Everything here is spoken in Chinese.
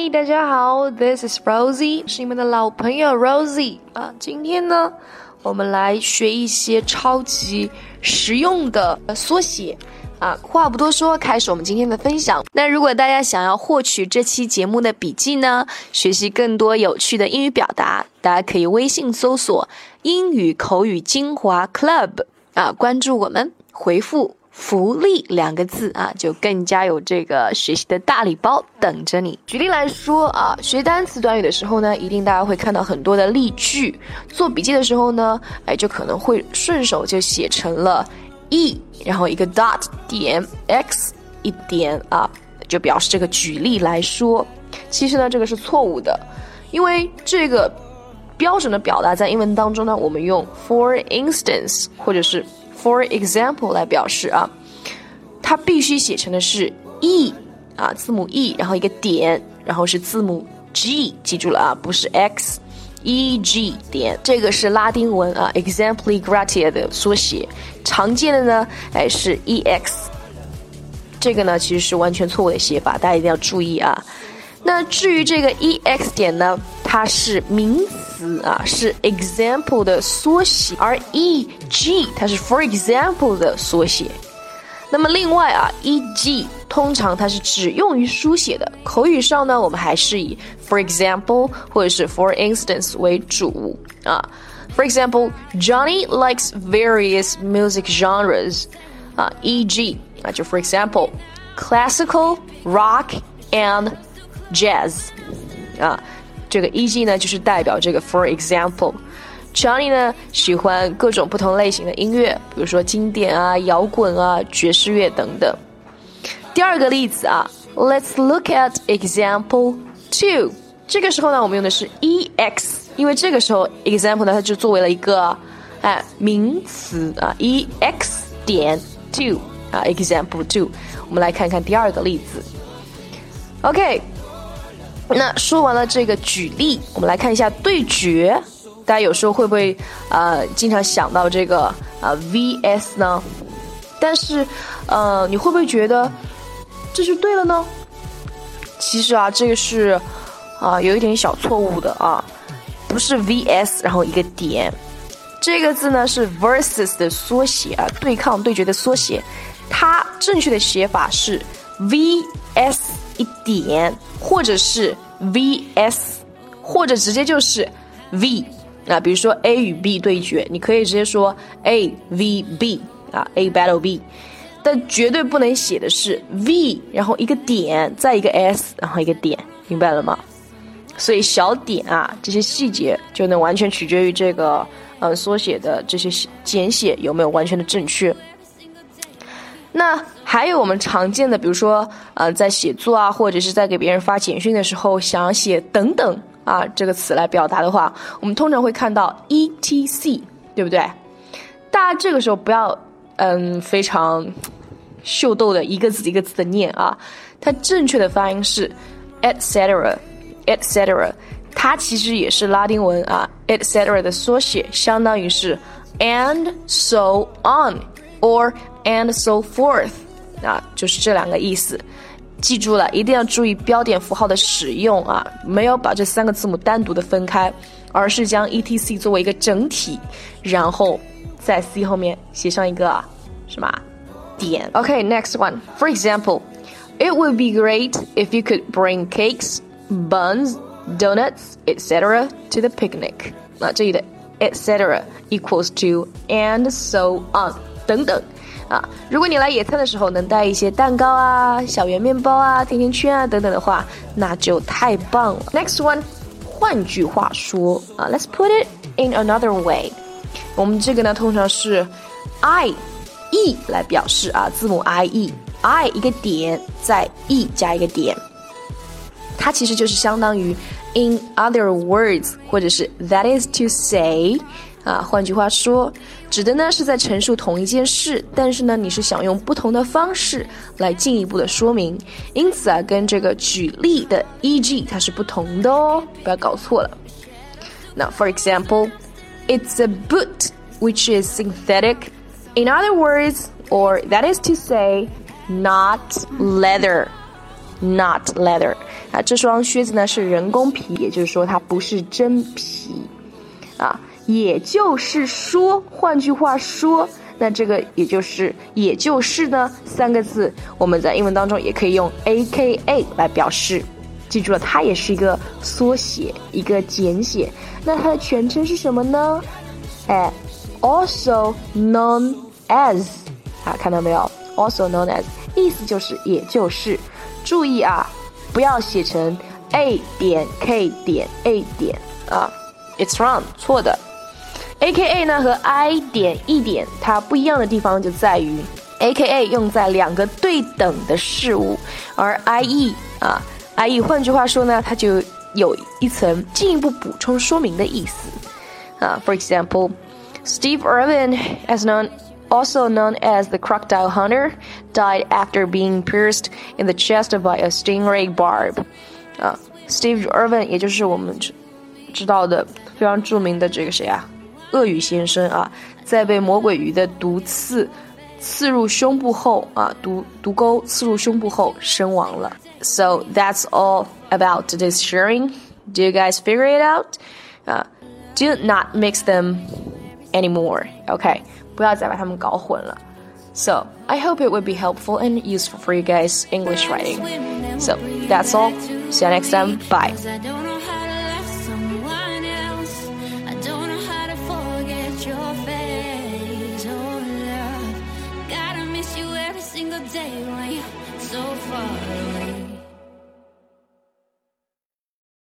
嗨，大家好，This is Rosie，是你们的老朋友 Rosie 啊。今天呢，我们来学一些超级实用的缩写啊。话不多说，开始我们今天的分享。那如果大家想要获取这期节目的笔记呢，学习更多有趣的英语表达，大家可以微信搜索“英语口语精华 Club” 啊，关注我们，回复。福利两个字啊，就更加有这个学习的大礼包等着你。举例来说啊，学单词短语的时候呢，一定大家会看到很多的例句。做笔记的时候呢，哎，就可能会顺手就写成了 e，然后一个 dot 点 x 一点啊，就表示这个举例来说。其实呢，这个是错误的，因为这个标准的表达在英文当中呢，我们用 for instance 或者是。For example，来表示啊，它必须写成的是 e 啊，字母 e，然后一个点，然后是字母 g，记住了啊，不是 x，e g 点，这个是拉丁文啊，exempli gratia 的缩写，常见的呢，哎是 e x，这个呢其实是完全错误的写法，大家一定要注意啊。那至于这个 e x 点呢，它是名。词啊是 example 的缩写，而 e g 它是 for example 的缩写。那么另外啊，e g 通常它是只用于书写的，口语上呢，我们还是以 for example 或者是 for instance 为主啊。For example, Johnny likes various music genres 啊，e.g. 啊就 for example, classical, rock and jazz 啊。这个 e.g 呢，就是代表这个 for example。 Johnny 呢喜欢各种不同类型的音乐，比如说经典啊、摇滚啊、爵士乐等等。第二个例子啊，Let's look at example two。这个时候呢，我们用的是 e.x，因为这个时候 example 呢，它就作为了一个哎名词啊，e.x 点 two 啊，example two。我们来看看第二个例子。OK。那说完了这个举例，我们来看一下对决。大家有时候会不会呃经常想到这个啊 vs 呢？但是呃你会不会觉得这就对了呢？其实啊这个是啊有一点小错误的啊，不是 vs 然后一个点，这个字呢是 versus 的缩写啊，对抗对决的缩写，它正确的写法是 vs。一点，或者是 vs，或者直接就是 v 啊，比如说 A 与 B 对决，你可以直接说 A v B 啊，A battle B，但绝对不能写的是 v，然后一个点，再一个 s，然后一个点，明白了吗？所以小点啊，这些细节就能完全取决于这个呃缩写的这些简写有没有完全的正确。那还有我们常见的，比如说，呃，在写作啊，或者是在给别人发简讯的时候，想写“等等”啊这个词来表达的话，我们通常会看到 e t c，对不对？大家这个时候不要，嗯，非常秀逗的一个字一个字的念啊，它正确的发音是 E T C R E T C R E，它其实也是拉丁文啊 E T C R E 的缩写，相当于是 and so on or。and so forth，啊，就是这两个意思。记住了，一定要注意标点符号的使用啊，没有把这三个字母单独的分开，而是将 e t c 作为一个整体，然后在 c 后面写上一个什么点。OK，next one. For example, it would be great if you could bring cakes, buns, donuts, etc. to the picnic. 那这里的 etc. equals to and so on 等等。啊，如果你来野餐的时候能带一些蛋糕啊、小圆面包啊、甜甜圈啊等等的话，那就太棒了。Next one，换句话说啊，Let's put it in another way。我们这个呢，通常是 i e 来表示啊，字母 i e i 一个点，在 e 加一个点，它其实就是相当于 in other words，或者是 that is to say。啊，换句话说，指的呢是在陈述同一件事，但是呢你是想用不同的方式来进一步的说明，因此啊跟这个举例的 e.g. 它是不同的哦，不要搞错了。那 for example, it's a boot which is synthetic. In other words, or that is to say, not leather, not leather. 啊，这双靴子呢是人工皮，也就是说它不是真皮， 啊，也就是说，换句话说，那这个也就是也就是呢三个字，我们在英文当中也可以用 A K A 来表示。记住了，它也是一个缩写，一个简写。那它的全称是什么呢？哎，also known as，啊，看到没有？also known as，意思就是也就是。注意啊，不要写成 a 点 k 点 a 点啊 ，it's wrong，错的。a k a 呢和 i 点 e 点它不一样的地方就在于，a k a 用在两个对等的事物，而 i e 啊。i.e. 换句话说呢，它就有一层进一步补充说明的意思啊。For example, Steve Irwin, as known also known as the crocodile hunter, died after being pierced in the chest by a stingray barb. 啊，Steve Irwin 也就是我们知知道的 非常着名的这个谁啊，鳄鱼先生啊，在被魔鬼鱼的毒刺刺入胸部后啊，毒毒钩刺入胸部后身亡了。so that's all about today's sharing. Do you guys figure it out? Uh, do not mix them anymore. Okay, So I hope it would be helpful and useful for you guys English writing. So that's all. See you next time. Bye.